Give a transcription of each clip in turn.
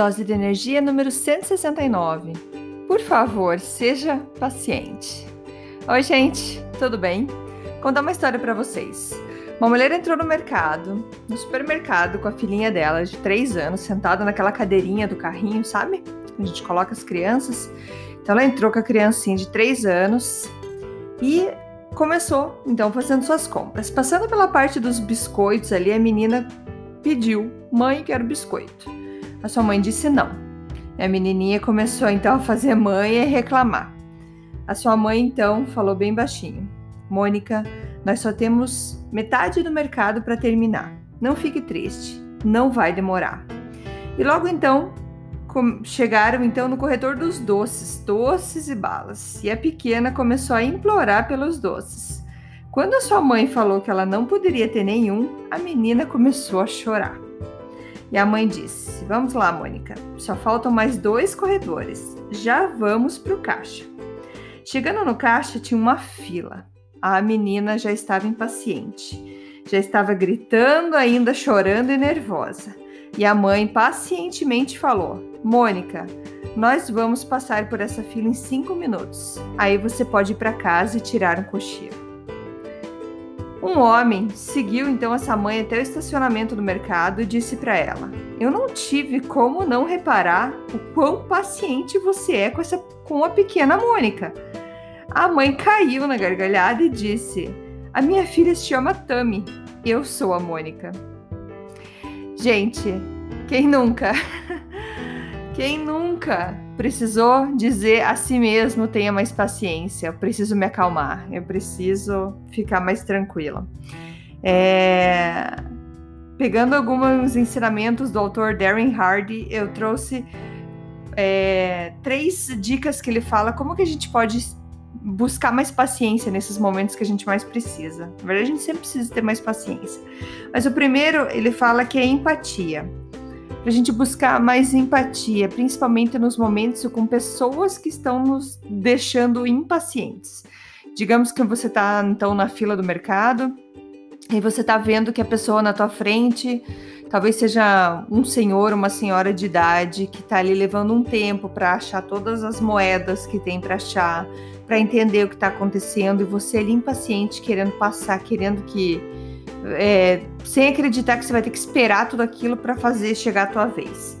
Dose de energia número 169. Por favor, seja paciente. Oi, gente, tudo bem? Vou contar uma história para vocês. Uma mulher entrou no mercado, no supermercado, com a filhinha dela de 3 anos, sentada naquela cadeirinha do carrinho, sabe? A gente coloca as crianças. Então ela entrou com a criancinha de 3 anos e começou então fazendo suas compras. Passando pela parte dos biscoitos ali, a menina pediu: "Mãe, quero biscoito". A sua mãe disse não. E a menininha começou então a fazer mãe e reclamar. A sua mãe então falou bem baixinho: Mônica, nós só temos metade do mercado para terminar. Não fique triste, não vai demorar. E logo então chegaram então no corredor dos doces, doces e balas. E a pequena começou a implorar pelos doces. Quando a sua mãe falou que ela não poderia ter nenhum, a menina começou a chorar. E a mãe disse: Vamos lá, Mônica, só faltam mais dois corredores. Já vamos para o caixa. Chegando no caixa, tinha uma fila. A menina já estava impaciente. Já estava gritando, ainda chorando e nervosa. E a mãe pacientemente falou: Mônica, nós vamos passar por essa fila em cinco minutos. Aí você pode ir para casa e tirar um cochilo. Um homem seguiu então essa mãe até o estacionamento do mercado e disse para ela: Eu não tive como não reparar o quão paciente você é com, essa, com a pequena Mônica. A mãe caiu na gargalhada e disse: A minha filha se chama Tami. Eu sou a Mônica. Gente, quem nunca? Quem nunca precisou dizer a si mesmo tenha mais paciência, eu preciso me acalmar, eu preciso ficar mais tranquila. É... Pegando alguns ensinamentos do autor Darren Hardy, eu trouxe é, três dicas que ele fala como que a gente pode buscar mais paciência nesses momentos que a gente mais precisa. Na verdade, a gente sempre precisa ter mais paciência. Mas o primeiro, ele fala que é empatia para a gente buscar mais empatia, principalmente nos momentos com pessoas que estão nos deixando impacientes. Digamos que você está então na fila do mercado e você está vendo que a pessoa na tua frente talvez seja um senhor, uma senhora de idade que está ali levando um tempo para achar todas as moedas que tem para achar, para entender o que está acontecendo e você ali impaciente querendo passar, querendo que é, sem acreditar que você vai ter que esperar tudo aquilo para fazer chegar a tua vez.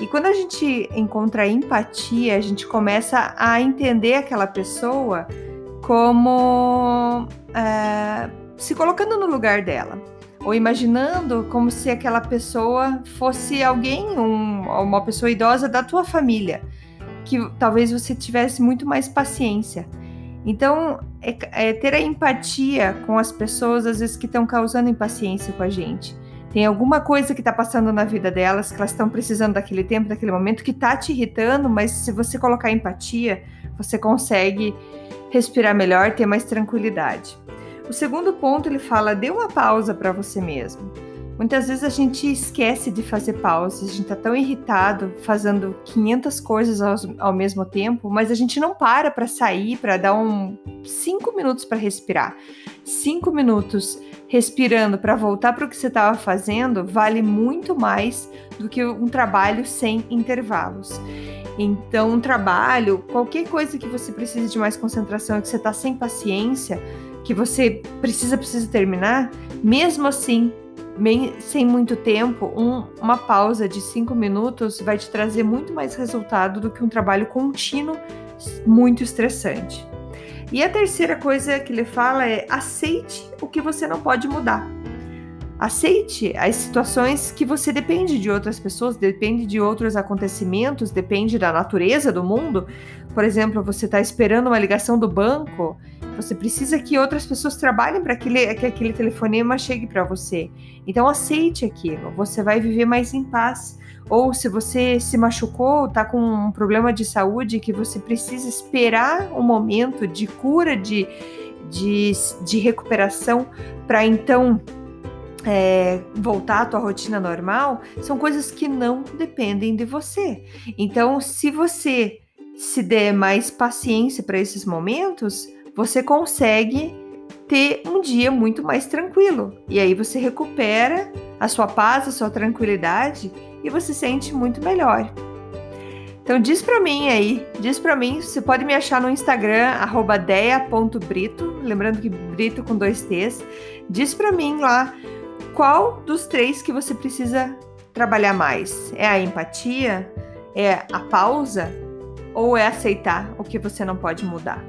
E quando a gente encontra empatia, a gente começa a entender aquela pessoa como é, se colocando no lugar dela, ou imaginando como se aquela pessoa fosse alguém, um, uma pessoa idosa da tua família, que talvez você tivesse muito mais paciência. Então, é, é ter a empatia com as pessoas, às vezes, que estão causando impaciência com a gente. Tem alguma coisa que está passando na vida delas, que elas estão precisando daquele tempo, daquele momento, que está te irritando, mas se você colocar empatia, você consegue respirar melhor, ter mais tranquilidade. O segundo ponto, ele fala: dê uma pausa para você mesmo. Muitas vezes a gente esquece de fazer pausas, a gente tá tão irritado fazendo 500 coisas ao, ao mesmo tempo, mas a gente não para para sair, para dar um cinco minutos para respirar. Cinco minutos respirando para voltar para o que você estava fazendo vale muito mais do que um trabalho sem intervalos. Então, um trabalho, qualquer coisa que você precise de mais concentração, que você está sem paciência, que você precisa precisa terminar, mesmo assim bem, sem muito tempo, um, uma pausa de cinco minutos vai te trazer muito mais resultado do que um trabalho contínuo muito estressante. E a terceira coisa que ele fala é aceite o que você não pode mudar. Aceite as situações que você depende de outras pessoas, depende de outros acontecimentos, depende da natureza do mundo. Por exemplo, você está esperando uma ligação do banco, Você precisa que outras pessoas trabalhem para que aquele telefonema chegue para você. Então aceite aquilo. Você vai viver mais em paz. Ou se você se machucou, está com um problema de saúde que você precisa esperar um momento de cura, de, de, de recuperação, para então é, voltar à tua rotina normal, são coisas que não dependem de você. Então, se você se der mais paciência para esses momentos, você consegue ter um dia muito mais tranquilo. E aí você recupera a sua paz, a sua tranquilidade e você sente muito melhor. Então diz para mim aí, diz para mim, você pode me achar no Instagram @dea.brito, lembrando que Brito com dois T's. Diz para mim lá qual dos três que você precisa trabalhar mais. É a empatia? É a pausa? ou é aceitar o que você não pode mudar.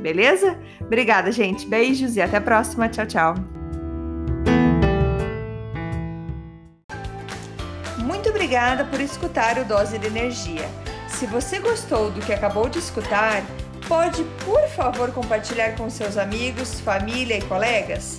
Beleza? Obrigada, gente. Beijos e até a próxima. Tchau, tchau. Muito obrigada por escutar o Dose de Energia. Se você gostou do que acabou de escutar, pode, por favor, compartilhar com seus amigos, família e colegas?